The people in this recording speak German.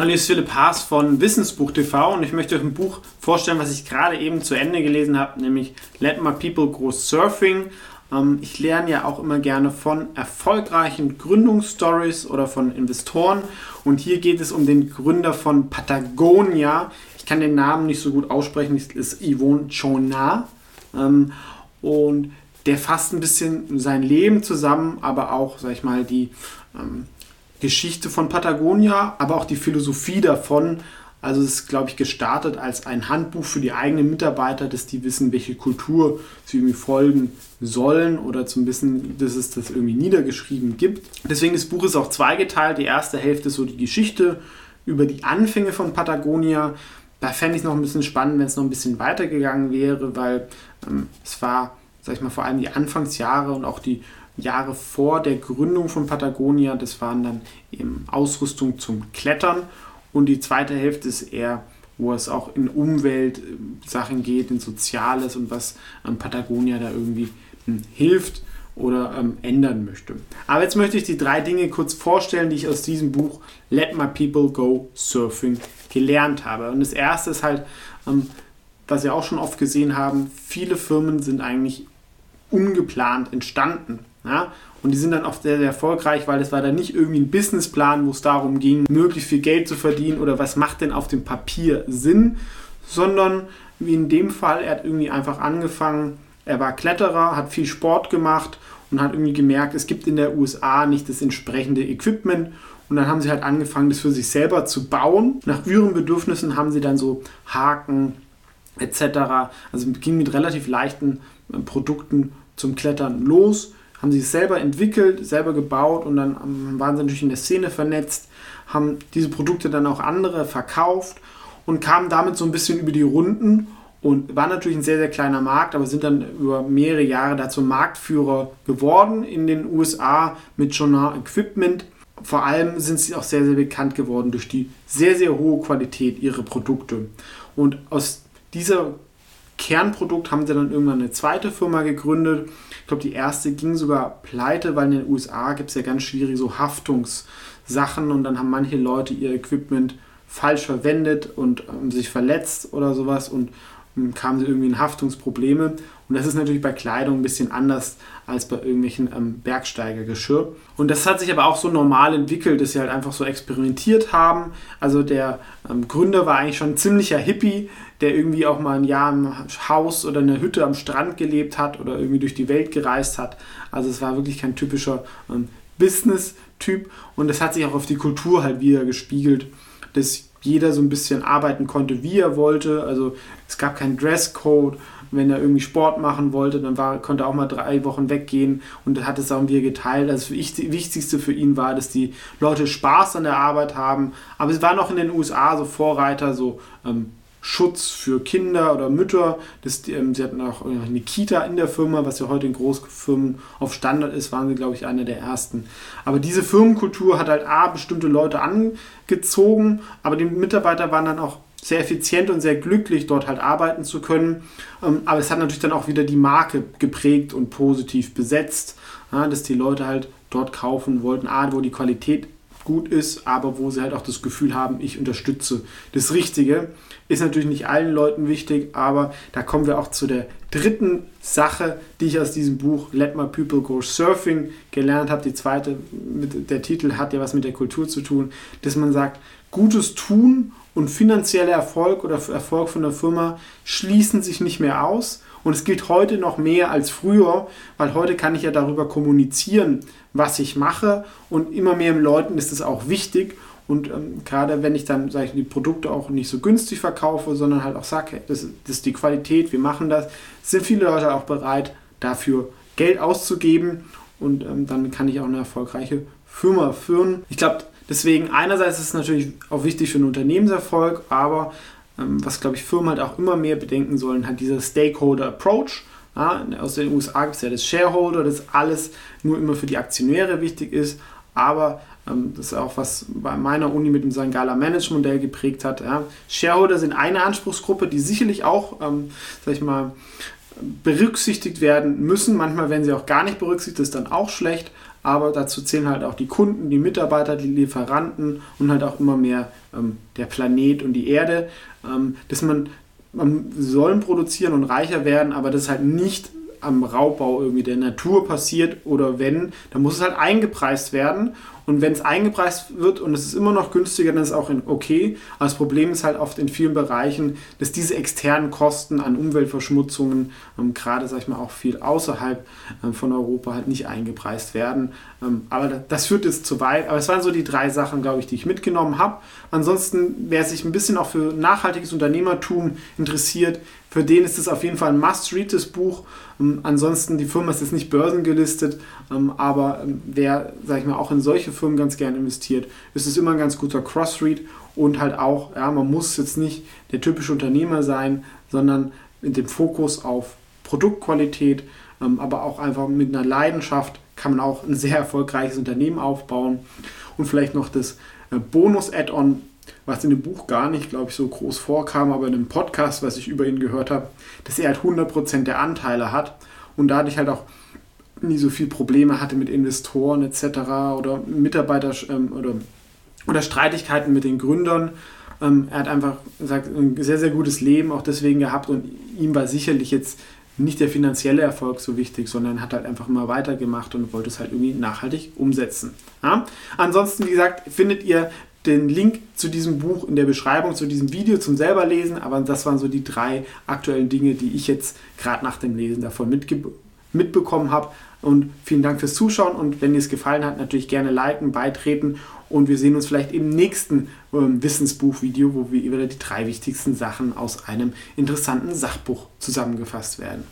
Hallo, hier ist Philipp Haas von Wissensbuch TV und ich möchte euch ein Buch vorstellen, was ich gerade eben zu Ende gelesen habe, nämlich Let My People Go Surfing. Ähm, ich lerne ja auch immer gerne von erfolgreichen Gründungsstories oder von Investoren und hier geht es um den Gründer von Patagonia. Ich kann den Namen nicht so gut aussprechen, es ist Yvonne Chonat ähm, und der fasst ein bisschen sein Leben zusammen, aber auch, sag ich mal, die ähm, Geschichte von Patagonia, aber auch die Philosophie davon. Also es ist, glaube ich, gestartet als ein Handbuch für die eigenen Mitarbeiter, dass die wissen, welche Kultur sie irgendwie folgen sollen oder zum Wissen, dass es das irgendwie niedergeschrieben gibt. Deswegen das Buch ist auch zweigeteilt. Die erste Hälfte ist so die Geschichte über die Anfänge von Patagonia. Da fände ich es noch ein bisschen spannend, wenn es noch ein bisschen weitergegangen wäre, weil ähm, es war, sag ich mal, vor allem die Anfangsjahre und auch die Jahre vor der Gründung von Patagonia. Das waren dann eben Ausrüstung zum Klettern. Und die zweite Hälfte ist eher, wo es auch in Umweltsachen geht, in Soziales und was ähm, Patagonia da irgendwie hm, hilft oder ähm, ändern möchte. Aber jetzt möchte ich die drei Dinge kurz vorstellen, die ich aus diesem Buch Let My People Go Surfing gelernt habe. Und das erste ist halt, ähm, was wir auch schon oft gesehen haben, viele Firmen sind eigentlich ungeplant entstanden. Ja? Und die sind dann auch sehr, sehr erfolgreich, weil es war dann nicht irgendwie ein Businessplan, wo es darum ging, möglichst viel Geld zu verdienen oder was macht denn auf dem Papier Sinn, sondern wie in dem Fall, er hat irgendwie einfach angefangen, er war Kletterer, hat viel Sport gemacht und hat irgendwie gemerkt, es gibt in der USA nicht das entsprechende Equipment und dann haben sie halt angefangen, das für sich selber zu bauen. Nach ihren Bedürfnissen haben sie dann so Haken etc. Also ging mit relativ leichten äh, Produkten zum Klettern los haben sie es selber entwickelt, selber gebaut und dann waren sie natürlich in der Szene vernetzt, haben diese Produkte dann auch andere verkauft und kamen damit so ein bisschen über die Runden und waren natürlich ein sehr, sehr kleiner Markt, aber sind dann über mehrere Jahre dazu Marktführer geworden in den USA mit Journal Equipment. Vor allem sind sie auch sehr, sehr bekannt geworden durch die sehr, sehr hohe Qualität ihrer Produkte. Und aus dieser Kernprodukt haben sie dann irgendwann eine zweite Firma gegründet. Ich glaube, die erste ging sogar pleite, weil in den USA gibt es ja ganz schwierig so Haftungssachen und dann haben manche Leute ihr Equipment falsch verwendet und ähm, sich verletzt oder sowas und kamen sie irgendwie in Haftungsprobleme. Und das ist natürlich bei Kleidung ein bisschen anders als bei irgendwelchen ähm, Bergsteigergeschirr. Und das hat sich aber auch so normal entwickelt, dass sie halt einfach so experimentiert haben. Also der ähm, Gründer war eigentlich schon ein ziemlicher Hippie, der irgendwie auch mal ein Jahr im Haus oder in einer Hütte am Strand gelebt hat oder irgendwie durch die Welt gereist hat. Also es war wirklich kein typischer ähm, Business-Typ. Und das hat sich auch auf die Kultur halt wieder gespiegelt, dass jeder so ein bisschen arbeiten konnte, wie er wollte. Also es gab keinen Dresscode wenn er irgendwie Sport machen wollte, dann war, konnte er auch mal drei Wochen weggehen und hat es auch wieder geteilt. Also das Wichtigste für ihn war, dass die Leute Spaß an der Arbeit haben. Aber es waren auch in den USA so Vorreiter, so ähm, Schutz für Kinder oder Mütter. Das, ähm, sie hatten auch eine Kita in der Firma, was ja heute in Großfirmen auf Standard ist, waren sie, glaube ich, einer der ersten. Aber diese Firmenkultur hat halt A, bestimmte Leute angezogen, aber die Mitarbeiter waren dann auch sehr effizient und sehr glücklich, dort halt arbeiten zu können. Ähm, aber es hat natürlich dann auch wieder die Marke geprägt und positiv besetzt, dass die Leute halt dort kaufen wollten, A, wo die Qualität gut ist, aber wo sie halt auch das Gefühl haben, ich unterstütze das Richtige. Ist natürlich nicht allen Leuten wichtig, aber da kommen wir auch zu der dritten Sache, die ich aus diesem Buch Let My People Go Surfing gelernt habe. Die zweite, der Titel hat ja was mit der Kultur zu tun, dass man sagt, Gutes tun und finanzieller Erfolg oder Erfolg von der Firma schließen sich nicht mehr aus. Und es gilt heute noch mehr als früher, weil heute kann ich ja darüber kommunizieren, was ich mache. Und immer mehr Leuten ist es auch wichtig. Und ähm, gerade wenn ich dann sage ich, die Produkte auch nicht so günstig verkaufe, sondern halt auch sage, hey, das, das ist die Qualität, wir machen das, sind viele Leute auch bereit, dafür Geld auszugeben. Und ähm, dann kann ich auch eine erfolgreiche Firma führen. Ich glaube, Deswegen einerseits ist es natürlich auch wichtig für einen Unternehmenserfolg, aber ähm, was, glaube ich, Firmen halt auch immer mehr bedenken sollen, hat dieser Stakeholder-Approach. Ja, aus den USA gibt es ja das Shareholder, das alles nur immer für die Aktionäre wichtig ist, aber ähm, das ist auch was bei meiner Uni mit dem St. Gala Management Modell geprägt hat. Ja. Shareholder sind eine Anspruchsgruppe, die sicherlich auch, ähm, sag ich mal, berücksichtigt werden müssen. Manchmal werden sie auch gar nicht berücksichtigt, das ist dann auch schlecht. Aber dazu zählen halt auch die Kunden, die Mitarbeiter, die Lieferanten und halt auch immer mehr ähm, der Planet und die Erde, ähm, dass man, man sollen produzieren und reicher werden, aber das halt nicht am Raubbau irgendwie der Natur passiert oder wenn, dann muss es halt eingepreist werden und wenn es eingepreist wird und es ist immer noch günstiger, dann ist es auch okay. Aber das Problem ist halt oft in vielen Bereichen, dass diese externen Kosten an Umweltverschmutzungen, ähm, gerade sag ich mal auch viel außerhalb ähm, von Europa, halt nicht eingepreist werden. Ähm, aber das führt jetzt zu weit. Aber es waren so die drei Sachen, glaube ich, die ich mitgenommen habe. Ansonsten, wer sich ein bisschen auch für nachhaltiges Unternehmertum interessiert, für den ist es auf jeden Fall ein Must-Read, das Buch. Ähm, ansonsten, die Firma ist jetzt nicht börsengelistet, ähm, aber ähm, wer, sag ich mal, auch in solche Firmen ganz gerne investiert, ist es immer ein ganz guter Cross-Read und halt auch, ja, man muss jetzt nicht der typische Unternehmer sein, sondern mit dem Fokus auf Produktqualität, aber auch einfach mit einer Leidenschaft kann man auch ein sehr erfolgreiches Unternehmen aufbauen. Und vielleicht noch das äh, Bonus-Add-on was in dem Buch gar nicht, glaube ich, so groß vorkam, aber in einem Podcast, was ich über ihn gehört habe, dass er halt 100% der Anteile hat und dadurch halt auch nie so viel Probleme hatte mit Investoren etc. oder Mitarbeiter ähm, oder, oder Streitigkeiten mit den Gründern. Ähm, er hat einfach gesagt, ein sehr, sehr gutes Leben auch deswegen gehabt und ihm war sicherlich jetzt nicht der finanzielle Erfolg so wichtig, sondern hat halt einfach immer weitergemacht und wollte es halt irgendwie nachhaltig umsetzen. Ja? Ansonsten, wie gesagt, findet ihr den Link zu diesem Buch in der Beschreibung, zu diesem Video zum selber lesen. Aber das waren so die drei aktuellen Dinge, die ich jetzt gerade nach dem Lesen davon mitbekommen habe. Und vielen Dank fürs Zuschauen und wenn dir es gefallen hat, natürlich gerne liken, beitreten und wir sehen uns vielleicht im nächsten ähm, Wissensbuch-Video, wo wir über die drei wichtigsten Sachen aus einem interessanten Sachbuch zusammengefasst werden.